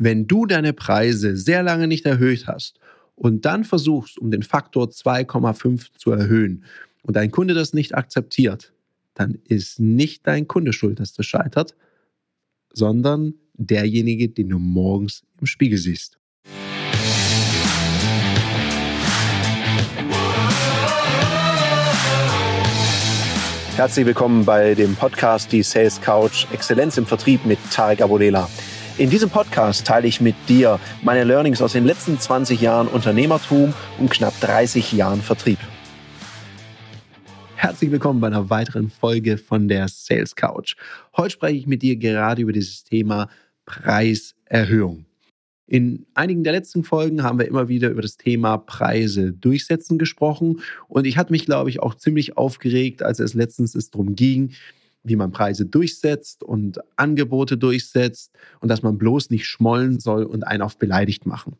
Wenn du deine Preise sehr lange nicht erhöht hast und dann versuchst, um den Faktor 2,5 zu erhöhen und dein Kunde das nicht akzeptiert, dann ist nicht dein Kunde schuld, dass das scheitert, sondern derjenige, den du morgens im Spiegel siehst. Herzlich willkommen bei dem Podcast Die Sales Couch Exzellenz im Vertrieb mit Tarek Abodela. In diesem Podcast teile ich mit dir meine Learnings aus den letzten 20 Jahren Unternehmertum und knapp 30 Jahren Vertrieb. Herzlich willkommen bei einer weiteren Folge von der Sales Couch. Heute spreche ich mit dir gerade über dieses Thema Preiserhöhung. In einigen der letzten Folgen haben wir immer wieder über das Thema Preise durchsetzen gesprochen. Und ich hatte mich, glaube ich, auch ziemlich aufgeregt, als es letztens darum ging, wie man Preise durchsetzt und Angebote durchsetzt und dass man bloß nicht schmollen soll und einen auf beleidigt machen.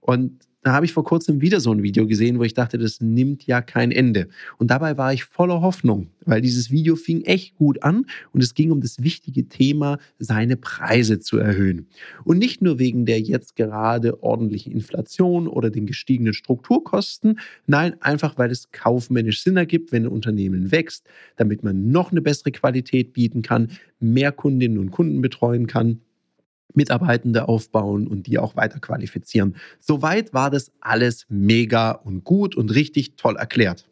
Und da habe ich vor kurzem wieder so ein Video gesehen, wo ich dachte, das nimmt ja kein Ende. Und dabei war ich voller Hoffnung, weil dieses Video fing echt gut an und es ging um das wichtige Thema, seine Preise zu erhöhen. Und nicht nur wegen der jetzt gerade ordentlichen Inflation oder den gestiegenen Strukturkosten, nein, einfach weil es kaufmännisch Sinn ergibt, wenn ein Unternehmen wächst, damit man noch eine bessere Qualität bieten kann, mehr Kundinnen und Kunden betreuen kann Mitarbeitende aufbauen und die auch weiter qualifizieren. Soweit war das alles mega und gut und richtig toll erklärt.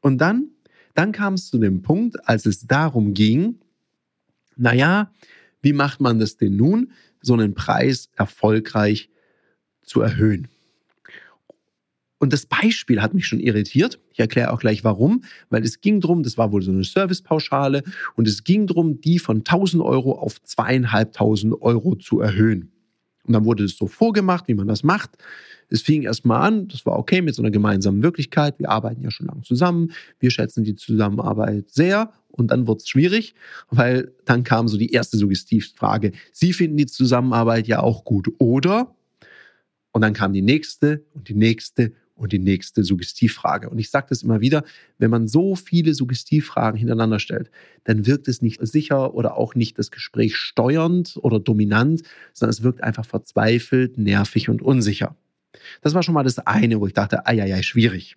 Und dann, dann kam es zu dem Punkt, als es darum ging, naja, wie macht man das denn nun, so einen Preis erfolgreich zu erhöhen? Und das Beispiel hat mich schon irritiert. Ich erkläre auch gleich warum, weil es ging drum, das war wohl so eine Servicepauschale und es ging drum, die von 1000 Euro auf zweieinhalbtausend Euro zu erhöhen. Und dann wurde es so vorgemacht, wie man das macht. Es fing erstmal an, das war okay mit so einer gemeinsamen Wirklichkeit. Wir arbeiten ja schon lange zusammen. Wir schätzen die Zusammenarbeit sehr. Und dann wurde es schwierig, weil dann kam so die erste Suggestivfrage. Sie finden die Zusammenarbeit ja auch gut, oder? Und dann kam die nächste und die nächste und die nächste Suggestivfrage. Und ich sage das immer wieder, wenn man so viele Suggestivfragen hintereinander stellt, dann wirkt es nicht sicher oder auch nicht das Gespräch steuernd oder dominant, sondern es wirkt einfach verzweifelt, nervig und unsicher. Das war schon mal das eine, wo ich dachte, ei, schwierig.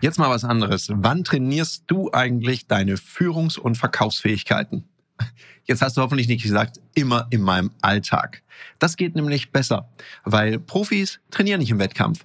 Jetzt mal was anderes. Wann trainierst du eigentlich deine Führungs- und Verkaufsfähigkeiten? Jetzt hast du hoffentlich nicht gesagt, immer in meinem Alltag. Das geht nämlich besser, weil Profis trainieren nicht im Wettkampf.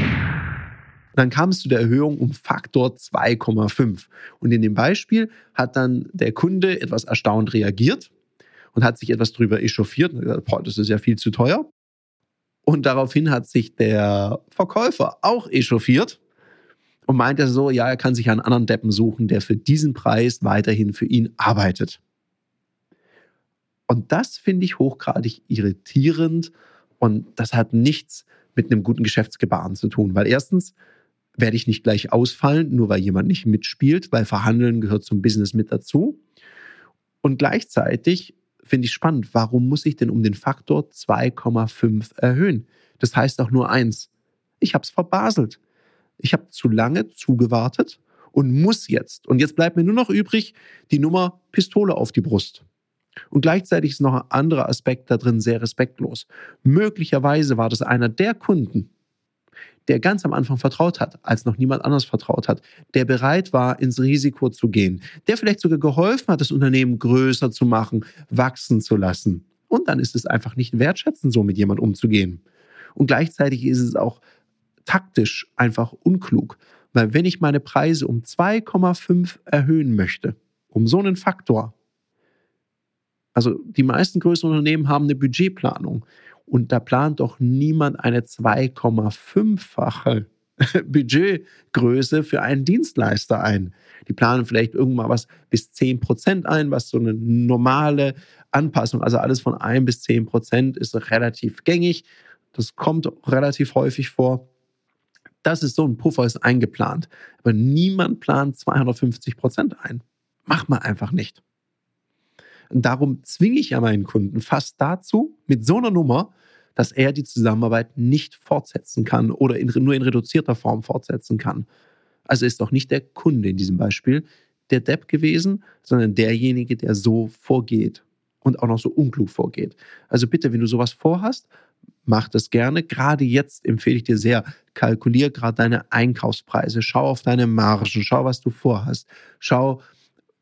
Dann kam es zu der Erhöhung um Faktor 2,5. Und in dem Beispiel hat dann der Kunde etwas erstaunt reagiert und hat sich etwas drüber echauffiert und gesagt, boah, das ist ja viel zu teuer. Und daraufhin hat sich der Verkäufer auch echauffiert und meinte so, ja, er kann sich einen anderen Deppen suchen, der für diesen Preis weiterhin für ihn arbeitet. Und das finde ich hochgradig irritierend und das hat nichts mit einem guten Geschäftsgebaren zu tun, weil erstens werde ich nicht gleich ausfallen, nur weil jemand nicht mitspielt, weil Verhandeln gehört zum Business mit dazu. Und gleichzeitig finde ich spannend, warum muss ich denn um den Faktor 2,5 erhöhen? Das heißt doch nur eins, ich habe es verbaselt. Ich habe zu lange zugewartet und muss jetzt. Und jetzt bleibt mir nur noch übrig die Nummer Pistole auf die Brust. Und gleichzeitig ist noch ein anderer Aspekt da drin sehr respektlos. Möglicherweise war das einer der Kunden, der ganz am Anfang vertraut hat, als noch niemand anders vertraut hat, der bereit war, ins Risiko zu gehen, der vielleicht sogar geholfen hat, das Unternehmen größer zu machen, wachsen zu lassen. Und dann ist es einfach nicht wertschätzend, so mit jemand umzugehen. Und gleichzeitig ist es auch taktisch einfach unklug. Weil wenn ich meine Preise um 2,5 erhöhen möchte, um so einen Faktor, also die meisten größeren Unternehmen haben eine Budgetplanung und da plant doch niemand eine 2,5-fache Budgetgröße für einen Dienstleister ein. Die planen vielleicht irgendwann was bis 10 Prozent ein, was so eine normale Anpassung, also alles von 1 bis 10 Prozent, ist relativ gängig. Das kommt relativ häufig vor. Das ist so ein Puffer, ist eingeplant. Aber niemand plant 250 Prozent ein. Macht man einfach nicht. Und darum zwinge ich ja meinen Kunden fast dazu, mit so einer Nummer, dass er die Zusammenarbeit nicht fortsetzen kann oder in, nur in reduzierter Form fortsetzen kann. Also ist doch nicht der Kunde in diesem Beispiel der Depp gewesen, sondern derjenige, der so vorgeht und auch noch so unklug vorgeht. Also bitte, wenn du sowas vorhast, mach das gerne. Gerade jetzt empfehle ich dir sehr, kalkulier gerade deine Einkaufspreise, schau auf deine Margen, schau, was du vorhast, schau,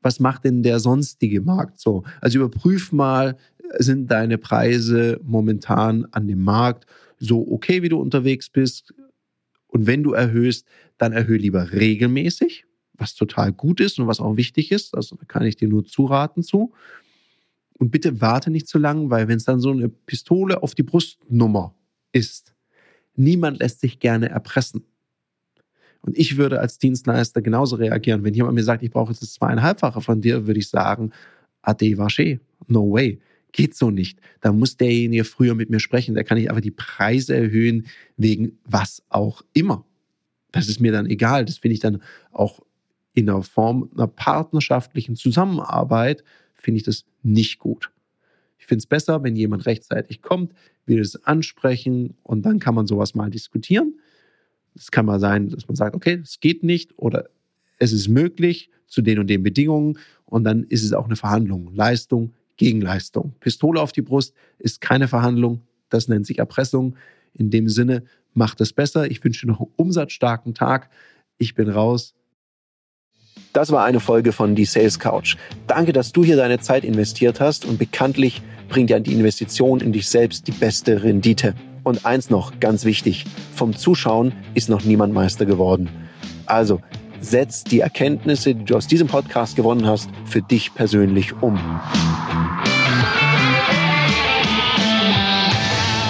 was macht denn der sonstige Markt so? Also überprüf mal, sind deine Preise momentan an dem Markt so okay, wie du unterwegs bist? Und wenn du erhöhst, dann erhöhe lieber regelmäßig, was total gut ist und was auch wichtig ist. Also da kann ich dir nur zuraten zu. Und bitte warte nicht zu lang, weil wenn es dann so eine Pistole auf die Brustnummer ist, niemand lässt sich gerne erpressen. Und ich würde als Dienstleister genauso reagieren. Wenn jemand mir sagt, ich brauche jetzt das zweieinhalbfache von dir, würde ich sagen, ade vaché, no way. Geht so nicht. Da muss derjenige früher mit mir sprechen. Da kann ich einfach die Preise erhöhen wegen was auch immer. Das ist mir dann egal. Das finde ich dann auch in der Form einer partnerschaftlichen Zusammenarbeit, finde ich das nicht gut. Ich finde es besser, wenn jemand rechtzeitig kommt, will es ansprechen und dann kann man sowas mal diskutieren. Es kann mal sein, dass man sagt, okay, es geht nicht oder es ist möglich zu den und den Bedingungen und dann ist es auch eine Verhandlung. Leistung gegen Leistung. Pistole auf die Brust ist keine Verhandlung, das nennt sich Erpressung. In dem Sinne, macht es besser. Ich wünsche noch einen umsatzstarken Tag. Ich bin raus. Das war eine Folge von Die Sales Couch. Danke, dass du hier deine Zeit investiert hast und bekanntlich bringt ja die Investition in dich selbst die beste Rendite. Und eins noch, ganz wichtig, vom Zuschauen ist noch niemand Meister geworden. Also, setz die Erkenntnisse, die du aus diesem Podcast gewonnen hast, für dich persönlich um.